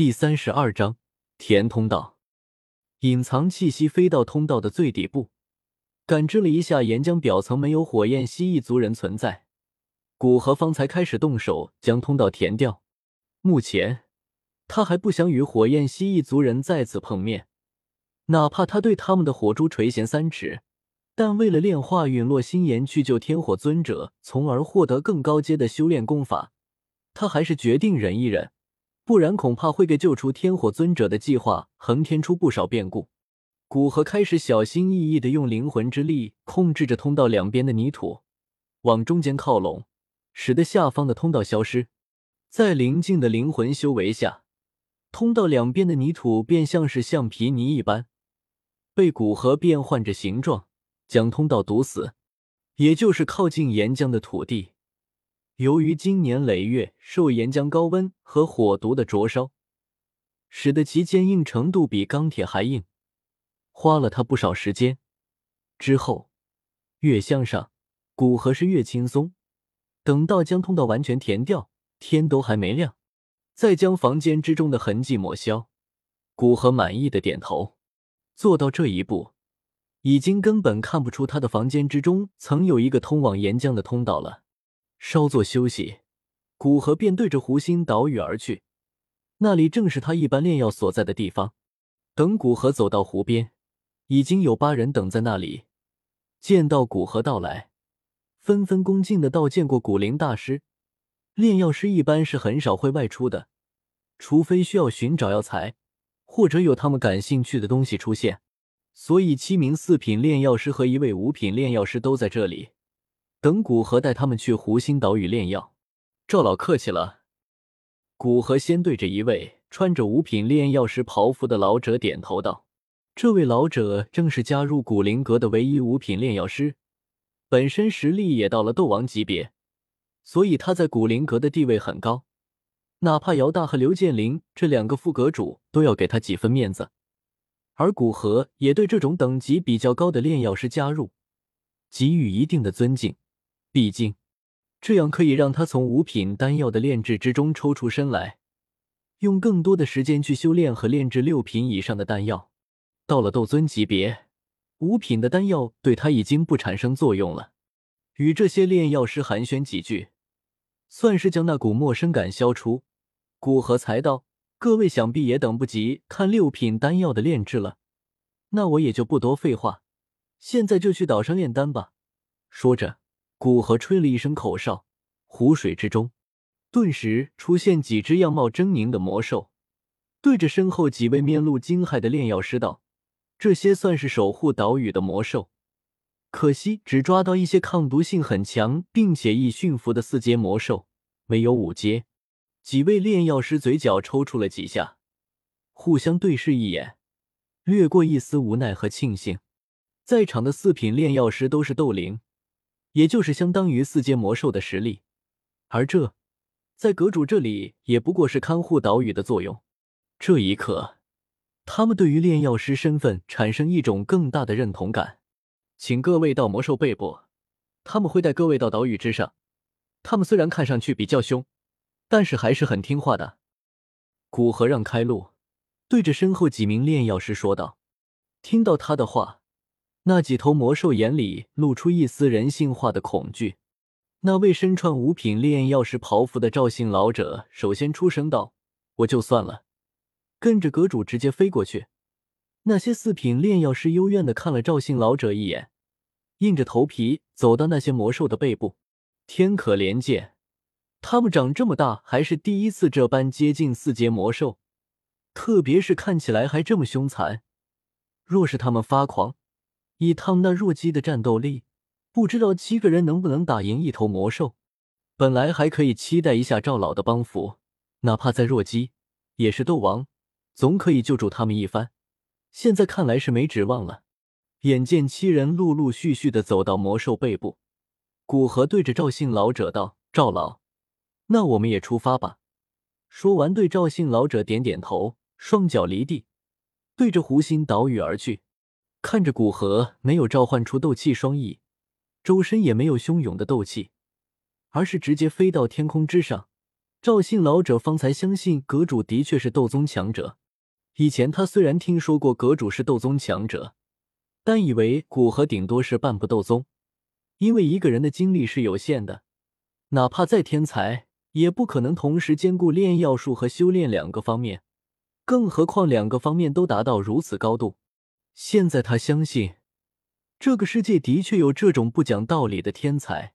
第三十二章填通道。隐藏气息飞到通道的最底部，感知了一下岩浆表层没有火焰蜥蜴族人存在，古河方才开始动手将通道填掉。目前他还不想与火焰蜥蜴族人再次碰面，哪怕他对他们的火珠垂涎三尺。但为了炼化陨落心炎去救天火尊者，从而获得更高阶的修炼功法，他还是决定忍一忍，不然恐怕会给救出天火尊者的计划横添出不少变故。古河开始小心翼翼的用灵魂之力控制着通道两边的泥土，往中间靠拢，使得下方的通道消失。在灵境的灵魂修为下，通道两边的泥土便像是橡皮泥一般，被古河变换着形状。将通道堵死，也就是靠近岩浆的土地，由于经年累月受岩浆高温和火毒的灼烧，使得其坚硬程度比钢铁还硬，花了他不少时间。之后越向上，古河是越轻松。等到将通道完全填掉，天都还没亮，再将房间之中的痕迹抹消，古河满意的点头。做到这一步。已经根本看不出他的房间之中曾有一个通往岩浆的通道了。稍作休息，古河便对着湖心岛屿而去，那里正是他一般炼药所在的地方。等古河走到湖边，已经有八人等在那里。见到古河到来，纷纷恭敬的道：“见过古灵大师。”炼药师一般是很少会外出的，除非需要寻找药材，或者有他们感兴趣的东西出现。所以，七名四品炼药师和一位五品炼药师都在这里，等古河带他们去湖心岛屿炼药。赵老客气了。古河先对着一位穿着五品炼药师袍服的老者点头道：“这位老者正是加入古灵阁的唯一五品炼药师，本身实力也到了斗王级别，所以他在古灵阁的地位很高，哪怕姚大和刘建林这两个副阁主都要给他几分面子。”而古河也对这种等级比较高的炼药师加入给予一定的尊敬，毕竟这样可以让他从五品丹药的炼制之中抽出身来，用更多的时间去修炼和炼制六品以上的丹药。到了斗尊级别，五品的丹药对他已经不产生作用了。与这些炼药师寒暄几句，算是将那股陌生感消除。古河才道。各位想必也等不及看六品丹药的炼制了，那我也就不多废话，现在就去岛上炼丹吧。说着，古河吹了一声口哨，湖水之中顿时出现几只样貌狰狞的魔兽，对着身后几位面露惊骇的炼药师道：“这些算是守护岛屿的魔兽，可惜只抓到一些抗毒性很强并且易驯服的四阶魔兽，没有五阶。”几位炼药师嘴角抽搐了几下，互相对视一眼，掠过一丝无奈和庆幸。在场的四品炼药师都是斗灵，也就是相当于四阶魔兽的实力，而这在阁主这里也不过是看护岛屿的作用。这一刻，他们对于炼药师身份产生一种更大的认同感。请各位到魔兽背部，他们会带各位到岛屿之上。他们虽然看上去比较凶。但是还是很听话的。古河让开路，对着身后几名炼药师说道：“听到他的话，那几头魔兽眼里露出一丝人性化的恐惧。那位身穿五品炼药师袍服的赵姓老者首先出声道：‘我就算了，跟着阁主直接飞过去。’那些四品炼药师幽怨的看了赵姓老者一眼，硬着头皮走到那些魔兽的背部。天可怜见。”他们长这么大，还是第一次这般接近四阶魔兽，特别是看起来还这么凶残。若是他们发狂，以他们那弱鸡的战斗力，不知道七个人能不能打赢一头魔兽。本来还可以期待一下赵老的帮扶，哪怕再弱鸡，也是斗王，总可以救助他们一番。现在看来是没指望了。眼见七人陆陆续续的走到魔兽背部，古河对着赵姓老者道：“赵老。”那我们也出发吧。说完，对赵姓老者点点头，双脚离地，对着湖心岛屿而去。看着古河没有召唤出斗气双翼，周身也没有汹涌的斗气，而是直接飞到天空之上，赵信老者方才相信阁主的确是斗宗强者。以前他虽然听说过阁主是斗宗强者，但以为古河顶多是半步斗宗，因为一个人的精力是有限的，哪怕再天才，也不可能同时兼顾炼药术和修炼两个方面，更何况两个方面都达到如此高度。现在他相信，这个世界的确有这种不讲道理的天才。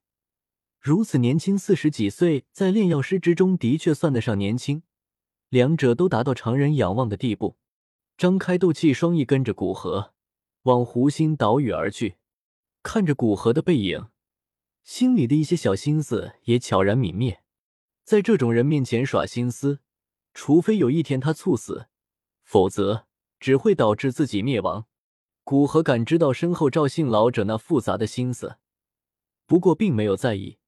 如此年轻，四十几岁，在炼药师之中的确算得上年轻。两者都达到常人仰望的地步。张开斗气双翼，跟着古河往湖心岛屿而去。看着古河的背影，心里的一些小心思也悄然泯灭。在这种人面前耍心思，除非有一天他猝死，否则只会导致自己灭亡。古河感知到身后赵姓老者那复杂的心思，不过并没有在意。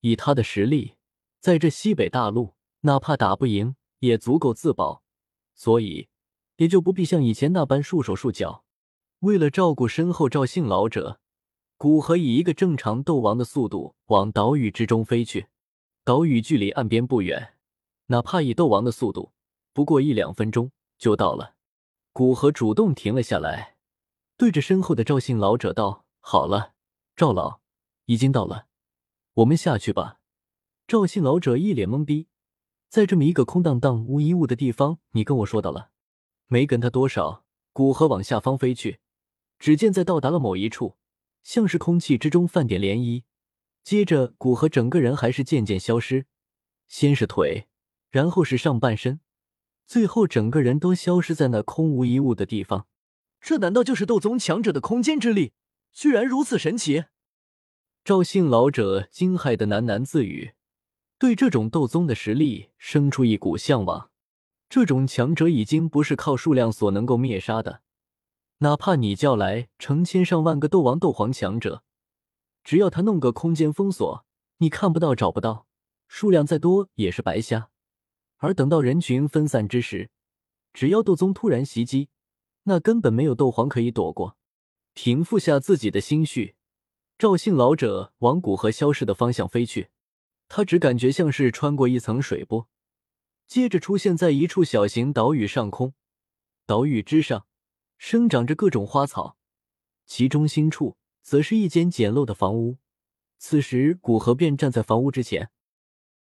以他的实力，在这西北大陆，哪怕打不赢，也足够自保，所以也就不必像以前那般束手束脚。为了照顾身后赵姓老者，古河以一个正常斗王的速度往岛屿之中飞去。岛屿距离岸边不远，哪怕以斗王的速度，不过一两分钟就到了。古河主动停了下来，对着身后的赵姓老者道：“好了，赵老，已经到了。”我们下去吧。赵姓老者一脸懵逼，在这么一个空荡荡、无一物的地方，你跟我说到了？没跟他多少。古河往下方飞去，只见在到达了某一处，像是空气之中泛点涟漪，接着古河整个人还是渐渐消失，先是腿，然后是上半身，最后整个人都消失在那空无一物的地方。这难道就是斗宗强者的空间之力？居然如此神奇！赵姓老者惊骇的喃喃自语，对这种斗宗的实力生出一股向往。这种强者已经不是靠数量所能够灭杀的，哪怕你叫来成千上万个斗王、斗皇强者，只要他弄个空间封锁，你看不到、找不到，数量再多也是白瞎。而等到人群分散之时，只要斗宗突然袭击，那根本没有斗皇可以躲过。平复下自己的心绪。赵姓老者往古河消失的方向飞去，他只感觉像是穿过一层水波，接着出现在一处小型岛屿上空。岛屿之上生长着各种花草，其中心处则是一间简陋的房屋。此时，古河便站在房屋之前。